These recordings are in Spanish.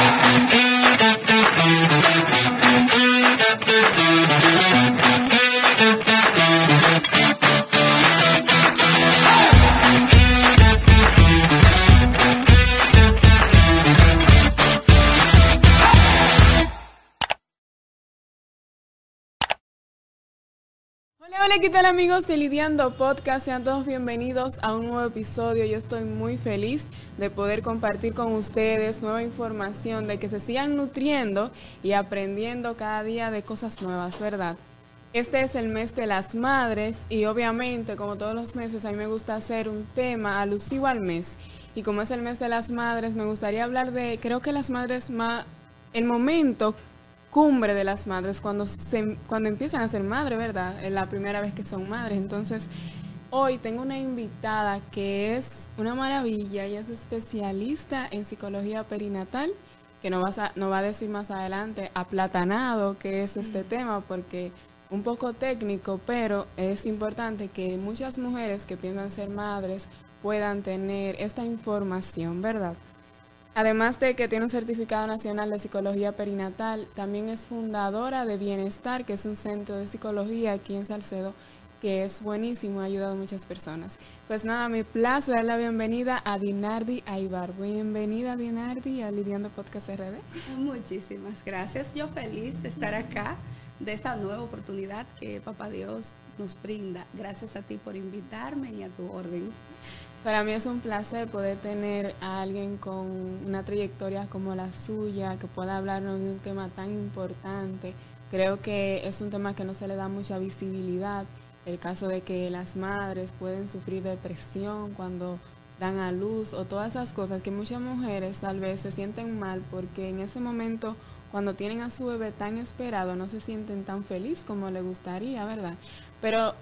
Thank you. Hola, ¿qué tal amigos de Lidiando Podcast? Sean todos bienvenidos a un nuevo episodio. Yo estoy muy feliz de poder compartir con ustedes nueva información, de que se sigan nutriendo y aprendiendo cada día de cosas nuevas, ¿verdad? Este es el mes de las madres y obviamente, como todos los meses, a mí me gusta hacer un tema alusivo al mes. Y como es el mes de las madres, me gustaría hablar de, creo que las madres más, el momento cumbre de las madres cuando, se, cuando empiezan a ser madre, ¿verdad? Es la primera vez que son madres. Entonces, hoy tengo una invitada que es una maravilla, ella es especialista en psicología perinatal, que nos, va a, nos va a decir más adelante aplatanado qué es este tema, porque un poco técnico, pero es importante que muchas mujeres que piensan ser madres puedan tener esta información, ¿verdad? Además de que tiene un certificado nacional de psicología perinatal, también es fundadora de Bienestar, que es un centro de psicología aquí en Salcedo, que es buenísimo, ha ayudado a muchas personas. Pues nada, me place dar la bienvenida a Dinardi Aibar. Bienvenida Dinardi a Lidiando Podcast RD. Muchísimas gracias. Yo feliz de estar acá, de esta nueva oportunidad que Papá Dios nos brinda. Gracias a ti por invitarme y a tu orden. Para mí es un placer poder tener a alguien con una trayectoria como la suya, que pueda hablarnos de un tema tan importante. Creo que es un tema que no se le da mucha visibilidad. El caso de que las madres pueden sufrir depresión cuando dan a luz o todas esas cosas que muchas mujeres tal vez se sienten mal porque en ese momento cuando tienen a su bebé tan esperado no se sienten tan feliz como le gustaría, ¿verdad? Pero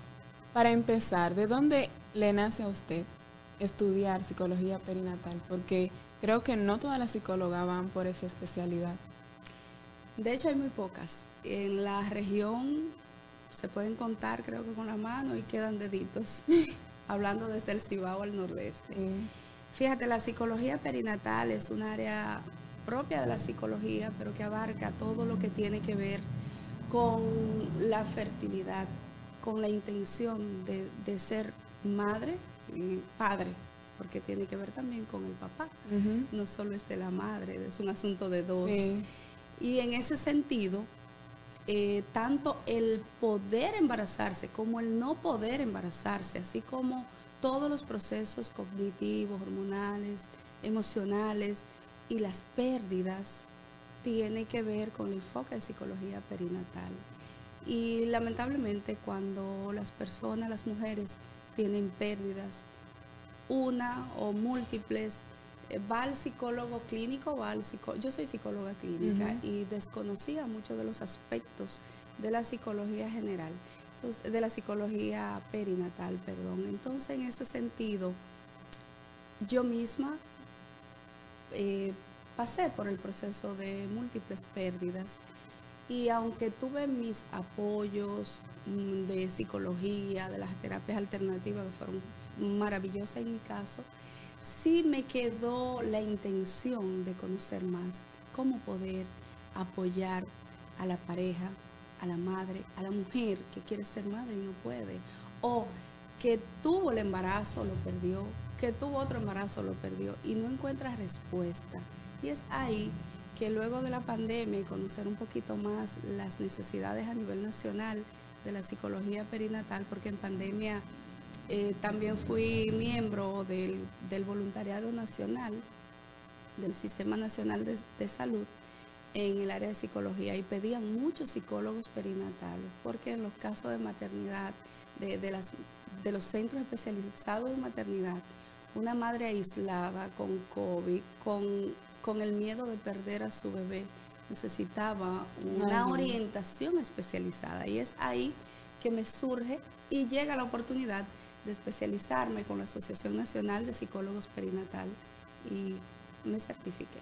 para empezar, ¿de dónde le nace a usted estudiar psicología perinatal? Porque creo que no todas las psicólogas van por esa especialidad. De hecho, hay muy pocas. En la región se pueden contar, creo que con la mano, y quedan deditos, hablando desde el Cibao al nordeste. Fíjate, la psicología perinatal es un área propia de la psicología, pero que abarca todo lo que tiene que ver con la fertilidad, con la intención de, de ser madre padre, porque tiene que ver también con el papá, no solo es de la madre, es un asunto de dos. Y en ese sentido, eh, tanto el poder embarazarse como el no poder embarazarse, así como todos los procesos cognitivos, hormonales, emocionales y las pérdidas, tiene que ver con el enfoque de psicología perinatal. Y lamentablemente cuando las personas, las mujeres, tienen pérdidas, una o múltiples, eh, va al psicólogo clínico, va al psicólogo, yo soy psicóloga clínica y desconocía muchos de los aspectos de la psicología general, de la psicología perinatal, perdón. Entonces, en ese sentido, yo misma eh, pasé por el proceso de múltiples pérdidas y aunque tuve mis apoyos mm, de psicología, de las terapias alternativas que fueron maravillosas en mi caso, sí me quedó la intención de conocer más cómo poder apoyar a la pareja, a la madre, a la mujer que quiere ser madre y no puede, o que tuvo el embarazo, lo perdió, que tuvo otro embarazo, lo perdió y no encuentra respuesta. Y es ahí que luego de la pandemia y conocer un poquito más las necesidades a nivel nacional de la psicología perinatal, porque en pandemia eh, también fui miembro del, voluntariado nacional, del Sistema Nacional de, Salud en el área de psicología y pedían muchos psicólogos perinatales, porque en los casos de maternidad, de, los centros especializados en maternidad, una madre aislada con COVID, con con el miedo de perder a su bebé, necesitaba una orientación especializada. Y es ahí que me surge y llega la oportunidad de especializarme con la Asociación Nacional de Psicólogos Perinatal y me certifiqué.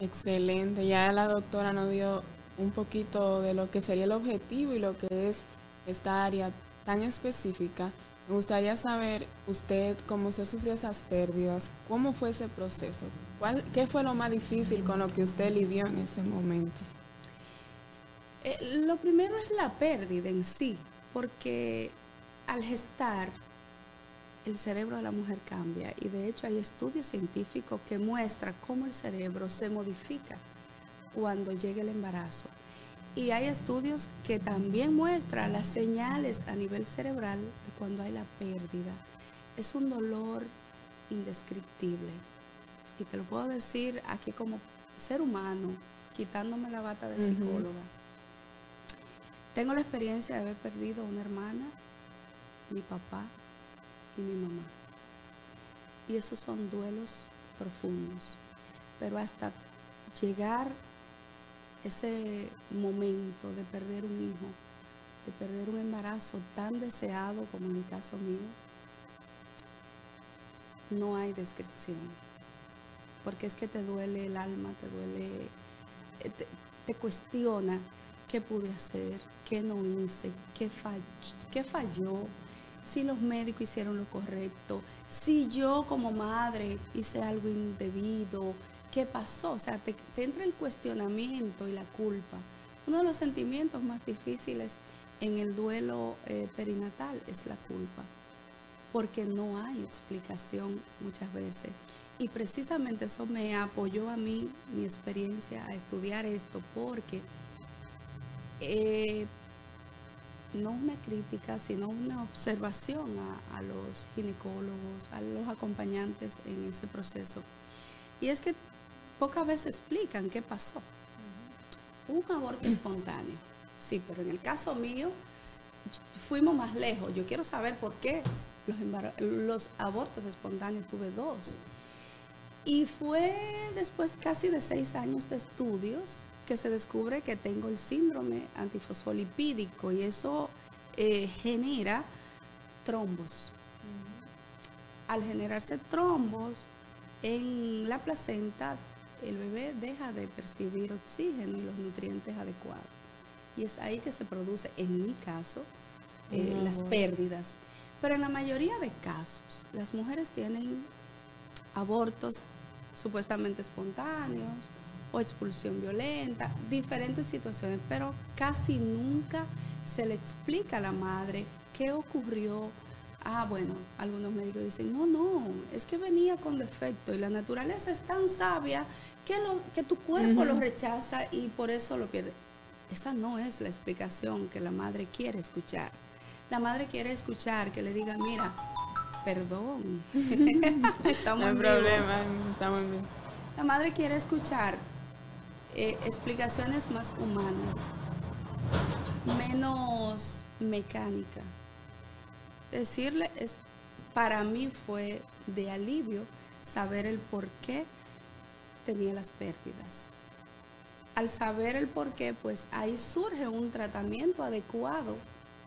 Excelente, ya la doctora nos dio un poquito de lo que sería el objetivo y lo que es esta área tan específica. Me gustaría saber usted cómo se sufrió esas pérdidas, cómo fue ese proceso, ¿Cuál, ¿Qué fue lo más difícil con lo que usted lidió en ese momento? Eh, lo primero es la pérdida en sí, porque al gestar el cerebro de la mujer cambia y de hecho hay estudios científicos que muestran cómo el cerebro se modifica cuando llega el embarazo. Y hay estudios que también muestran las señales a nivel cerebral de cuando hay la pérdida. Es un dolor indescriptible. Y te lo puedo decir aquí como ser humano, quitándome la bata de psicóloga. Tengo la experiencia de haber perdido una hermana, mi papá y mi mamá. Y esos son duelos profundos. Pero hasta llegar ese momento de perder un hijo, de perder un embarazo tan deseado como en el caso mío, no hay descripción. Porque es que te duele el alma, te duele, eh, te, cuestiona qué pude hacer, qué no hice, qué, qué falló, si los médicos hicieron lo correcto, si yo como madre hice algo indebido, qué pasó. O sea, te, entra el cuestionamiento y la culpa. Uno de los sentimientos más difíciles en el duelo eh, perinatal es la culpa, porque no hay explicación muchas veces. Y precisamente eso me apoyó a mí, mi experiencia, a estudiar esto, porque eh, no una crítica, sino una observación a, los ginecólogos, a los acompañantes en ese proceso. Y es que pocas veces explican qué pasó. Un aborto espontáneo, sí, pero en el caso mío fuimos más lejos. Yo quiero saber por qué los, los abortos espontáneos tuve dos. Y fue después casi de seis años de estudios que se descubre que tengo el síndrome antifosfolipídico y eso eh, genera trombos. Al generarse trombos en la placenta, el bebé deja de percibir oxígeno y los nutrientes adecuados. Y es ahí que se produce, en mi caso, eh, las pérdidas. Pero en la mayoría de casos, las mujeres tienen abortos supuestamente espontáneos, o expulsión violenta, diferentes situaciones, pero casi nunca se le explica a la madre qué ocurrió. Ah, bueno, algunos médicos dicen, no, no, es que venía con defecto y la naturaleza es tan sabia que, lo, que tu cuerpo lo rechaza y por eso lo pierde. Esa no es la explicación que la madre quiere escuchar. La madre quiere escuchar que le diga, mira, perdón. estamos no hay problema, estamos bien. La madre quiere escuchar eh, explicaciones más humanas, menos mecánica. Decirle, es, para mí fue de alivio saber el por qué tenía las pérdidas. Al saber el por qué, pues ahí surge un tratamiento adecuado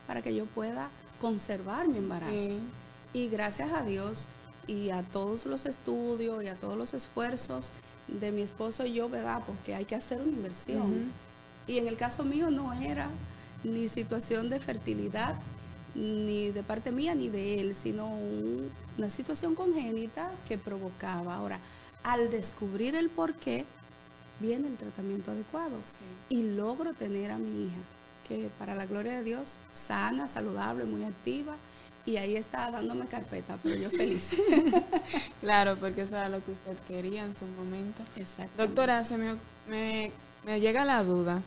para que yo pueda conservar mi embarazo. Y gracias a Dios y a todos los estudios y a todos los esfuerzos de mi esposo y yo, ¿verdad? Porque hay que hacer una inversión. Y en el caso mío no era ni situación de fertilidad, ni de parte mía ni de él, sino una situación congénita que provocaba. Ahora, al descubrir el por qué, viene el tratamiento adecuado y logro tener a mi hija, que para la gloria de Dios, sana, saludable, muy activa y ahí está dándome carpeta, pero yo feliz. claro, porque eso era lo que usted quería en su momento. Exacto. Doctora, se me, me, llega la duda.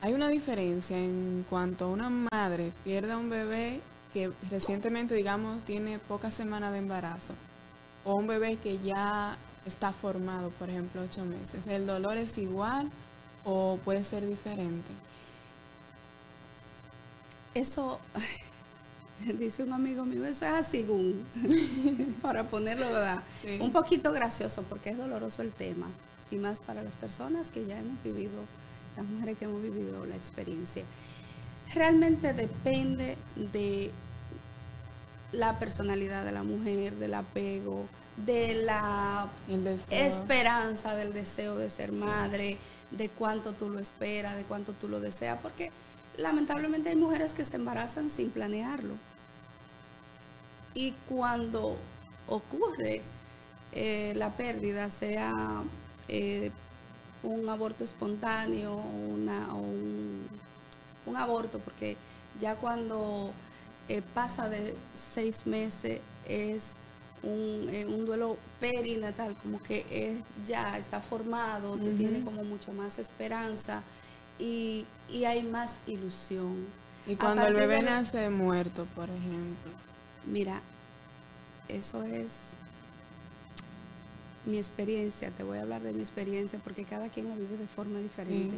¿Hay una diferencia en cuanto a una madre pierde a un bebé que recientemente, digamos, tiene pocas semanas de embarazo o un bebé que ya está formado, por ejemplo, ocho meses? ¿El dolor es igual o puede ser diferente? Eso dice un amigo mío, eso es así, para ponerlo, ¿verdad? Un poquito gracioso porque es doloroso el tema y más para las personas que ya hemos vivido, las mujeres que hemos vivido la experiencia. Realmente depende de la personalidad de la mujer, del apego, de la esperanza, del deseo de ser madre, de cuánto tú lo esperas, de cuánto tú lo deseas, porque lamentablemente hay mujeres que se embarazan sin planearlo. Y cuando ocurre eh, la pérdida sea eh, un aborto espontáneo una, o un, un, aborto, porque ya cuando eh, pasa de seis meses es un, un, duelo perinatal, como que es, ya está formado, tiene como mucho más esperanza y, y hay más ilusión. Y cuando el bebé nace muerto, por ejemplo. Mira, eso es mi experiencia, te voy a hablar de mi experiencia porque cada quien lo vive de forma diferente.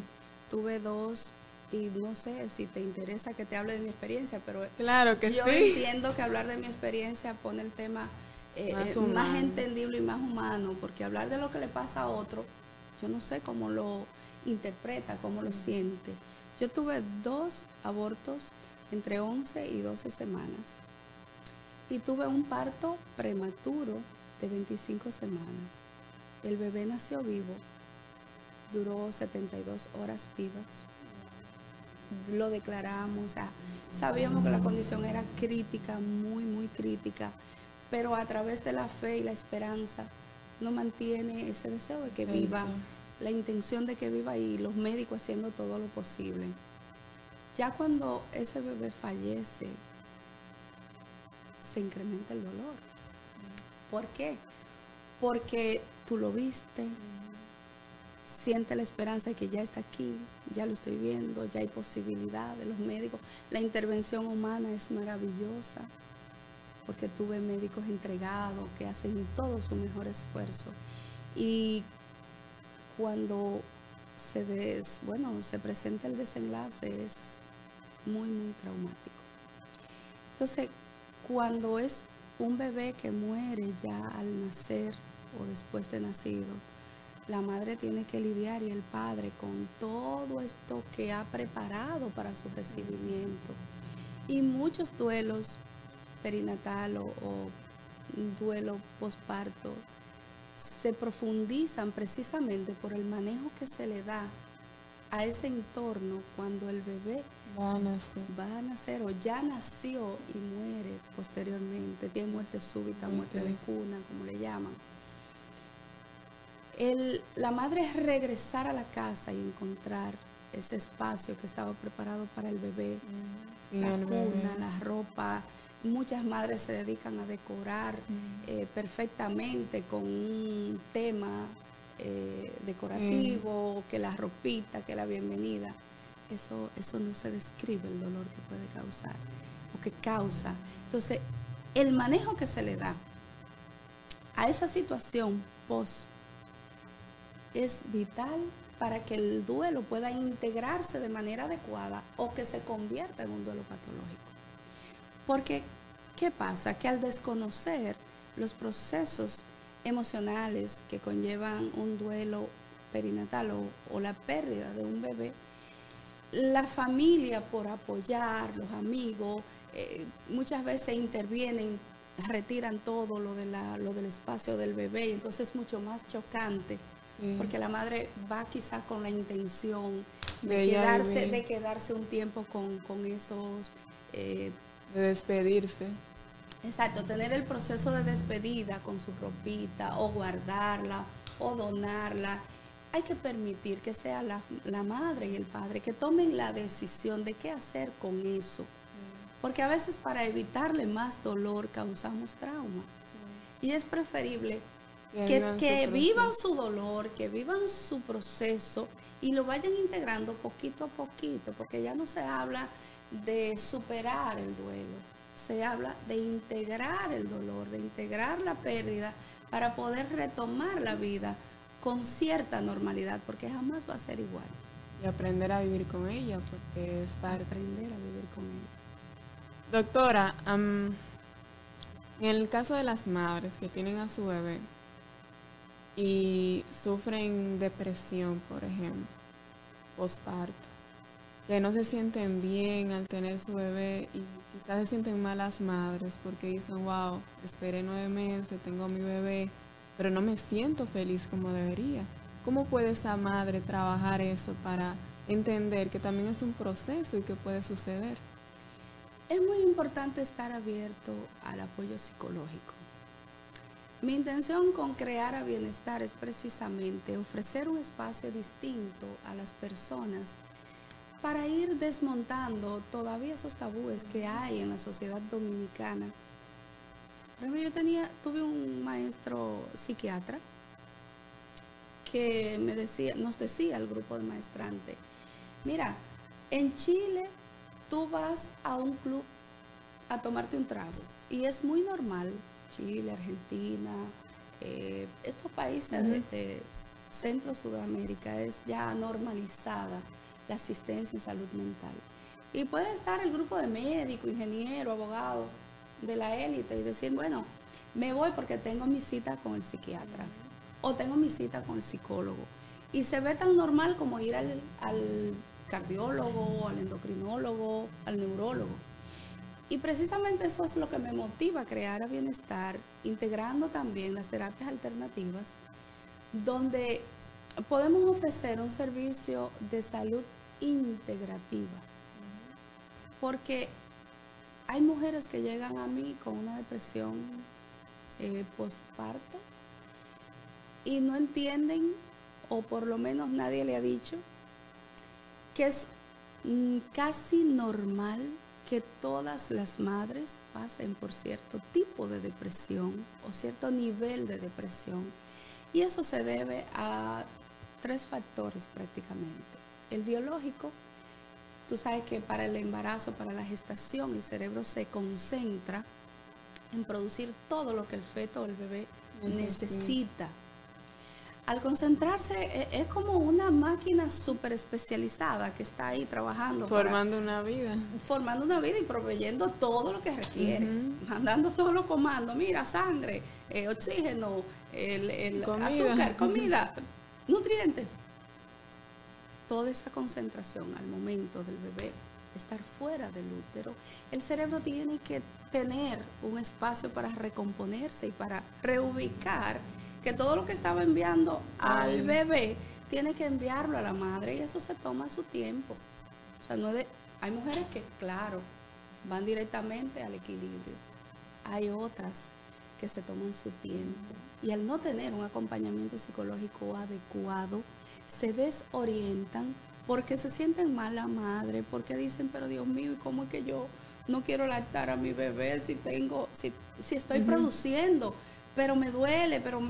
Tuve dos y no sé si te interesa que te hable de mi experiencia, pero claro que yo entiendo que hablar de mi experiencia pone el tema eh, más, eh, más, entendible y más humano, porque hablar de lo que le pasa a otro, yo no sé cómo lo interpreta, cómo lo siente. Yo tuve dos abortos entre 11 y 12 semanas y tuve un parto prematuro de 25 semanas. El bebé nació vivo, duró 72 horas vivas. Lo declaramos, sabíamos que la condición era crítica, muy, muy crítica, pero a través de la fe y la esperanza nos mantiene ese deseo de que viva, la intención de que viva y los médicos haciendo todo lo posible. Ya cuando ese bebé fallece, se incrementa el dolor. ¿Por qué? Porque tú lo viste, siente la esperanza de que ya está aquí, ya lo estoy viendo, ya hay posibilidad de los médicos. La intervención humana es maravillosa porque tuve médicos entregados que hacen todo su mejor esfuerzo. Y cuando se, des, bueno, se presenta el desenlace es muy, muy traumático. Entonces, cuando es un bebé que muere ya al nacer o después de nacido, la madre tiene que lidiar y el padre con todo esto que ha preparado para su recibimiento. Y muchos duelos perinatal o, o duelo posparto se profundizan precisamente por el manejo que se le da a ese entorno cuando el bebé va a nacer, va a nacer o ya nació y muere posteriormente, tiene muerte súbita, muerte de cuna, como le llaman. El, la madre es regresar a la casa y encontrar ese espacio que estaba preparado para el bebé, la cuna, la ropa. Muchas madres se dedican a decorar eh, perfectamente con un tema eh, decorativo, que la ropita, que la bienvenida. Eso, eso no se describe el dolor que puede causar o que causa. Entonces, el manejo que se le da a esa situación post es vital para que el duelo pueda integrarse de manera adecuada o que se convierta en un duelo patológico. Porque, ¿qué pasa? Que al desconocer los procesos emocionales que conllevan un duelo perinatal o, la pérdida de un bebé, la familia por apoyar, los amigos, eh, muchas veces intervienen, retiran todo lo, de la, lo del espacio del bebé y entonces es mucho más chocante porque la madre va quizás con la intención de, quedarse, de quedarse un tiempo con, esos... Eh, de despedirse. Exacto, tener el proceso de despedida con su ropita o guardarla o donarla. Hay que permitir que sea la, madre y el padre que tomen la decisión de qué hacer con eso. Porque a veces para evitarle más dolor causamos trauma. Y es preferible que, vivan, su dolor, que vivan su proceso y lo vayan integrando poquito a poquito, porque ya no se habla de superar el duelo, se habla de integrar el dolor, de integrar la pérdida para poder retomar la vida con cierta normalidad, porque jamás va a ser igual. Y aprender a vivir con ella, porque es para aprender a vivir con ella. Doctora, en el caso de las madres que tienen a su bebé y sufren depresión, por ejemplo, postparto, que no se sienten bien al tener su bebé y quizás se sienten malas madres porque dicen, wow, esperé nueve meses, tengo mi bebé, pero no me siento feliz como debería. ¿Cómo puede esa madre trabajar eso para entender que también es un proceso y que puede suceder? Es muy importante estar abierto al apoyo psicológico. Mi intención con crear a bienestar es precisamente ofrecer un espacio distinto a las personas para ir desmontando todavía esos tabúes que hay en la sociedad dominicana. Por ejemplo, yo tenía, tuve un maestro psiquiatra que me decía, nos decía el grupo de maestrante, mira, en Chile tú vas a un club a tomarte un trago y es muy normal Chile, Argentina, eh, estos países de, Centro Sudamérica es ya normalizada la asistencia en salud mental. Y puede estar el grupo de médicos, ingenieros, abogados de la élite y decir, bueno, me voy porque tengo mi cita con el psiquiatra o tengo mi cita con el psicólogo. Y se ve tan normal como ir al, al cardiólogo, al endocrinólogo, al neurólogo. Y precisamente eso es lo que me motiva a crear a bienestar, integrando también las terapias alternativas, donde podemos ofrecer un servicio de salud integrativa. Porque hay mujeres que llegan a mí con una depresión eh, postparto y no entienden, o por lo menos nadie le ha dicho, que es mm, casi normal que todas las madres pasen por cierto tipo de depresión o cierto nivel de depresión. Y eso se debe a tres factores prácticamente. El biológico, tú sabes que para el embarazo, para la gestación, el cerebro se concentra en producir todo lo que el feto o el bebé necesita al concentrarse e, es como una máquina súper especializada que está ahí trabajando. Formando una vida. Formando una vida y proveyendo todo lo que requiere. Mandando todos los comandos. Mira, sangre, eh, oxígeno, el, azúcar, comida, nutrientes. Toda esa concentración al momento del bebé estar fuera del útero, el cerebro tiene que tener un espacio para recomponerse y para reubicar que todo lo que estaba enviando al bebé tiene que enviarlo a la madre y eso se toma su tiempo. O sea, no de, hay mujeres que, claro, van directamente al equilibrio. Hay otras que se toman su tiempo. Y al no tener un acompañamiento psicológico adecuado, se desorientan porque se sienten mal la madre, porque dicen, pero Dios mío, ¿y cómo es que yo no quiero lactar a mi bebé si tengo, si, si estoy produciendo? Pero me duele, pero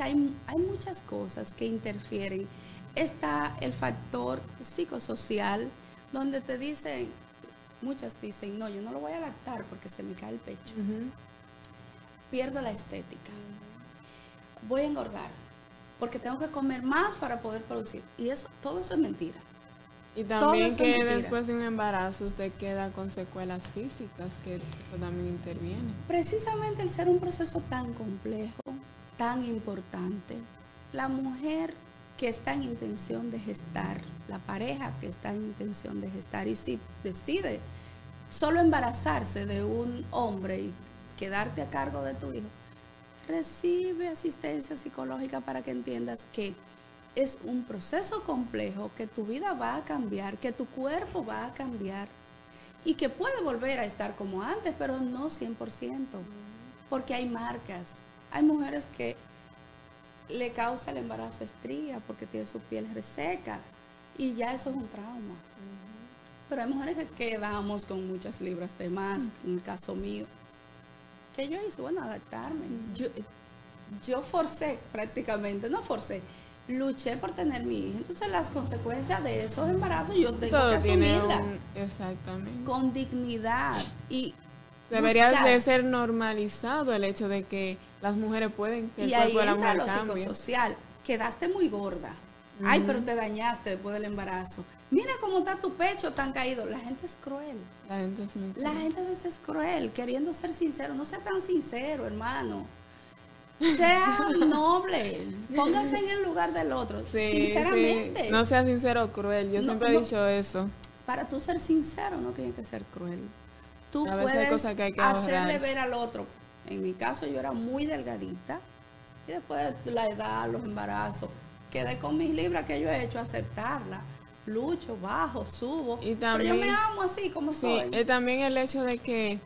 hay, muchas cosas que interfieren. Está el factor psicosocial, donde te dicen, muchas dicen, no, yo no lo voy a lactar porque se me cae el pecho. Pierdo la estética. Voy a engordar porque tengo que comer más para poder producir. Y eso, todo eso es mentira. Y también que después de un embarazo usted queda con secuelas físicas, que eso también interviene. Precisamente el ser un proceso tan complejo, tan importante. La mujer que está en intención de gestar, la pareja que está en intención de gestar y si decide solo embarazarse de un hombre y quedarte a cargo de tu hijo, recibe asistencia psicológica para que entiendas que es un proceso complejo, que tu vida va a cambiar, que tu cuerpo va a cambiar y que puede volver a estar como antes, pero no 100%, porque hay marcas, hay mujeres que le causa el embarazo estría porque tiene su piel reseca y ya eso es un trauma. Pero hay mujeres que quedamos con muchas libras de más, en el caso mío. Que yo hice? Bueno, adaptarme. Yo, yo forcé prácticamente, no forcé, luché por tener mi hija. Entonces las consecuencias de esos embarazos yo tengo que asumirlas. Exactamente. Con dignidad y Debería de ser normalizado el hecho de que las mujeres pueden que y ahí entra lo psicosocial. Quedaste muy gorda. Ay, pero te dañaste después del embarazo. Mira cómo está tu pecho tan caído. La gente es cruel. La gente es muy cruel. La gente a veces es cruel, queriendo ser sincero. No sea tan sincero, hermano. Sea noble. Póngase en el lugar del otro. sinceramente. No sea sincero o cruel. Yo siempre he dicho eso. Para tú ser sincero no tienes que ser cruel tú puedes hacerle ver al otro. En mi caso yo era muy delgadita y después de la edad, los embarazos, quedé con mis libras que yo he hecho aceptarla. Lucho, bajo, subo. Y pero yo me amo así como soy. Y también el hecho de que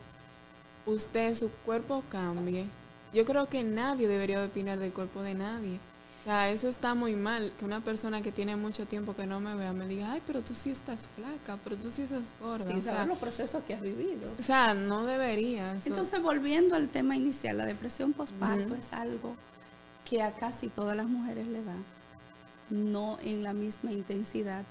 usted, su cuerpo cambie, yo creo que nadie debería opinar del cuerpo de nadie. O sea, eso está muy mal, que una persona que tiene mucho tiempo que no me vea me diga, ay, pero tú sí estás flaca, pero tú sí estás gorda. Sí, o los procesos que has vivido. O sea, no deberías. Entonces, volviendo al tema inicial, la depresión postparto es algo que a casi todas las mujeres le da, no en la misma intensidad,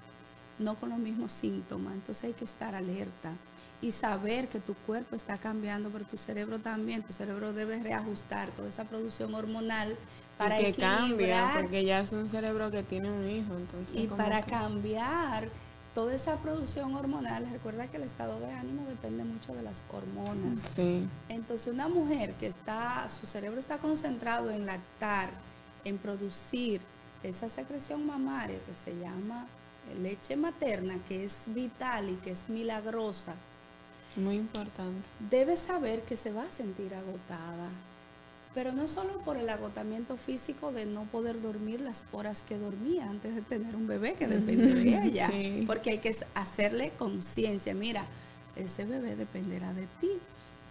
no con los mismos síntomas. Entonces hay que estar alerta y saber que tu cuerpo está cambiando, pero tu cerebro también, tu cerebro debe reajustar toda esa producción hormonal para y que cambia, porque ya es un cerebro que tiene un hijo, entonces y para cambiar toda esa producción hormonal, recuerda que el estado de ánimo depende mucho de las hormonas. Sí. Entonces, una mujer que está su cerebro está concentrado en lactar, en producir esa secreción mamaria que se llama leche materna, que es vital y que es milagrosa, muy importante. Debe saber que se va a sentir agotada, pero no solo por el agotamiento físico de no poder dormir las horas que dormía antes de tener un bebé, que depende de ella, porque hay que hacerle conciencia, mira, ese bebé dependerá de ti.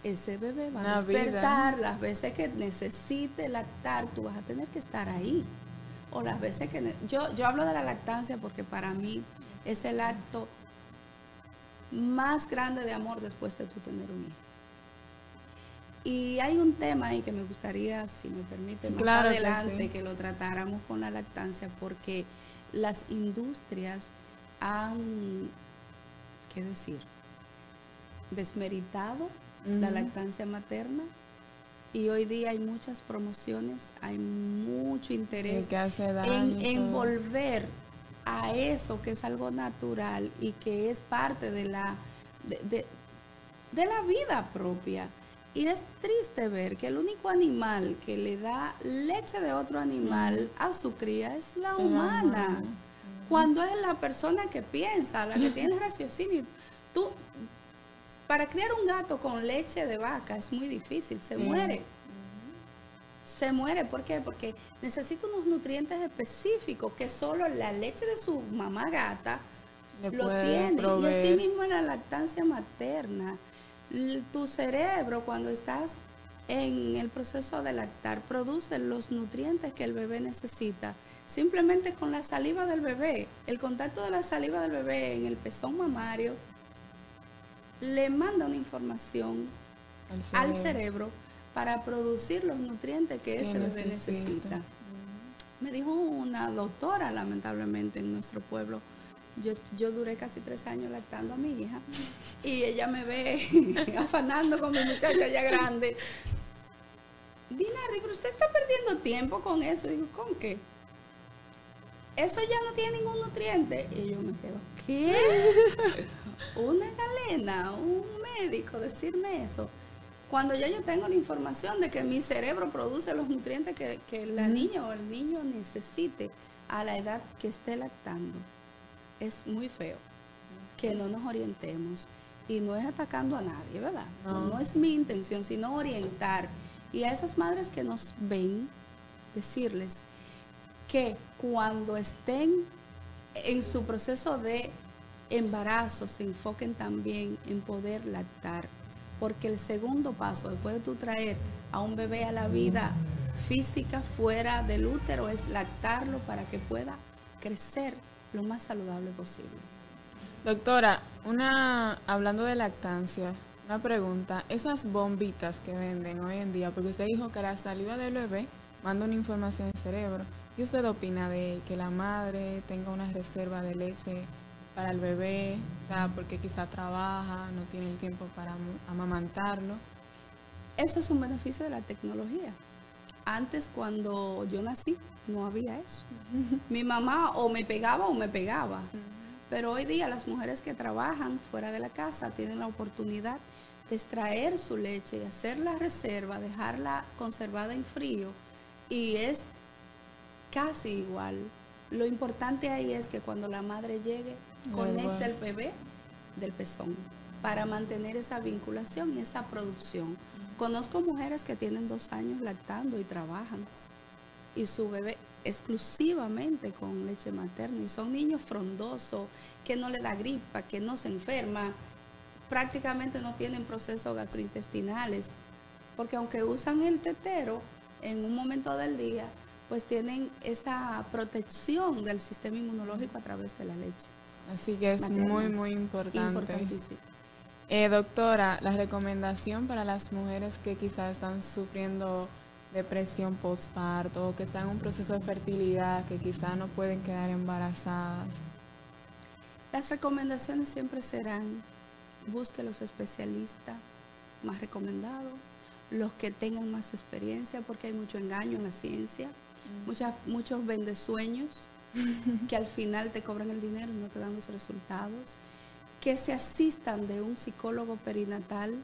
Ese bebé va a despertar las veces que necesite lactar, tú vas a tener que estar ahí. O las veces que... Yo, yo hablo de la lactancia porque para mí es el acto más grande de amor después de tú tener un hijo. Y hay un tema ahí que me gustaría, si me permite, más adelante que, lo tratáramos con la lactancia, porque las industrias han, ¿qué decir?, desmeritado la lactancia materna y hoy día hay muchas promociones, hay mucho interés en envolver a eso que es algo natural y que es parte de la, de, la vida propia. Y es triste ver que el único animal que le da leche de otro animal a su cría es la humana. Cuando es la persona que piensa, la que tiene raciocinio. Tú, para criar un gato con leche de vaca es muy difícil, se muere se muere. ¿Por qué? Porque necesita unos nutrientes específicos que solo la leche de su mamá gata lo tiene. Y así mismo en la lactancia materna. Tu cerebro cuando estás en el proceso de lactar produce los nutrientes que el bebé necesita simplemente con la saliva del bebé. El contacto de la saliva del bebé en el pezón mamario le manda una información al cerebro para producir los nutrientes que ese bebé necesita. Me dijo una doctora, lamentablemente, en nuestro pueblo, yo, yo duré casi tres años lactando a mi hija y ella me ve afanando con mi muchacha ya grande. Dina, pero usted está perdiendo tiempo con eso. Digo, ¿con qué? Eso ya no tiene ningún nutriente. Y yo me quedo, ¿qué? Una galena, un médico decirme eso cuando ya yo tengo la información de que mi cerebro produce los nutrientes que, la niña o el niño necesite a la edad que esté lactando. Es muy feo que no nos orientemos. Y no es atacando a nadie, ¿verdad? No. es mi intención, sino orientar. Y a esas madres que nos ven, decirles que cuando estén en su proceso de embarazo, se enfoquen también en poder lactar porque el segundo paso, después de tú traer a un bebé a la vida física fuera del útero, es lactarlo para que pueda crecer lo más saludable posible. Doctora, una hablando de lactancia, una pregunta, esas bombitas que venden hoy en día, porque usted dijo que la saliva del bebé manda una información al cerebro, ¿y usted opina de que la madre tenga una reserva de leche para el bebé, o sea, porque quizá trabaja, no tiene el tiempo para amamantarlo. Eso es un beneficio de la tecnología. Antes, cuando yo nací, no había eso. Mi mamá o me pegaba o me pegaba. Pero hoy día las mujeres que trabajan fuera de la casa tienen la oportunidad de extraer su leche y hacer la reserva, dejarla conservada en frío y es casi igual. Lo importante ahí es que cuando la madre llegue conecta el bebé del pezón para mantener esa vinculación y esa producción. Conozco mujeres que tienen dos años lactando y trabajan y su bebé exclusivamente con leche materna y son niños frondosos, que no le da gripa, que no se enferma, prácticamente no tienen procesos gastrointestinales porque aunque usan el tetero en un momento del día, pues tienen esa protección del sistema inmunológico a través de la leche. Así que es muy, muy importante. Importantísimo. Eh, doctora, la recomendación para las mujeres que quizás están sufriendo depresión postparto o que están en un proceso de fertilidad, que quizás no pueden quedar embarazadas. Las recomendaciones siempre serán, busque los especialistas más recomendados, los que tengan más experiencia, porque hay mucho engaño en la ciencia, mm. muchas, muchos vendesueños que al final te cobran el dinero y no te dan los resultados que se asistan de un psicólogo perinatal,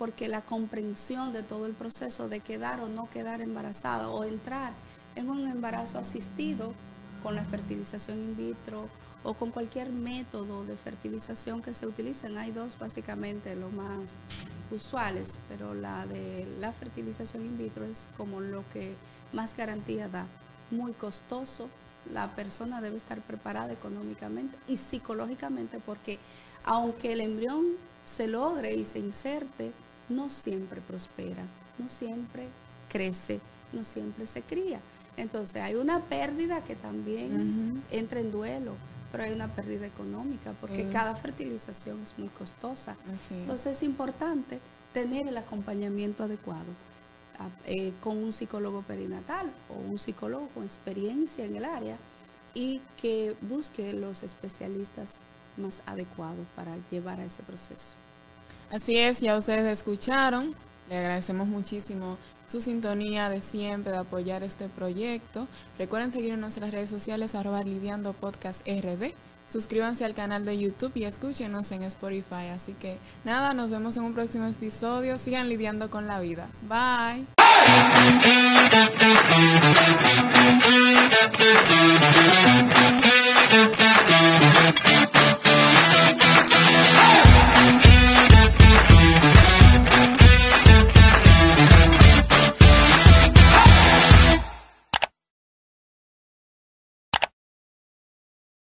porque la comprensión de todo el proceso de quedar o no quedar embarazada o entrar en un embarazo asistido con la fertilización in vitro o con cualquier método de fertilización que se utilicen. Hay dos básicamente los más usuales, pero la de la fertilización in vitro es como lo que más garantía da. Muy costoso, la persona debe estar preparada económicamente y psicológicamente porque aunque el embrión se logre y se inserte, no siempre prospera, no siempre crece, no siempre se cría. Entonces hay una pérdida que también entra en duelo, pero hay una pérdida económica porque cada fertilización es muy costosa. Entonces es importante tener el acompañamiento adecuado. Eh, con un psicólogo perinatal o un psicólogo con experiencia en el área y que busque los especialistas más adecuados para llevar a ese proceso. Así es, ya ustedes escucharon. Le agradecemos muchísimo su sintonía de siempre, de apoyar este proyecto. Recuerden seguir en nuestras redes sociales, arroba lidiando podcast RD. Suscríbanse al canal de YouTube y escúchenos en Spotify. Así que nada, nos vemos en un próximo episodio. Sigan lidiando con la vida. Bye.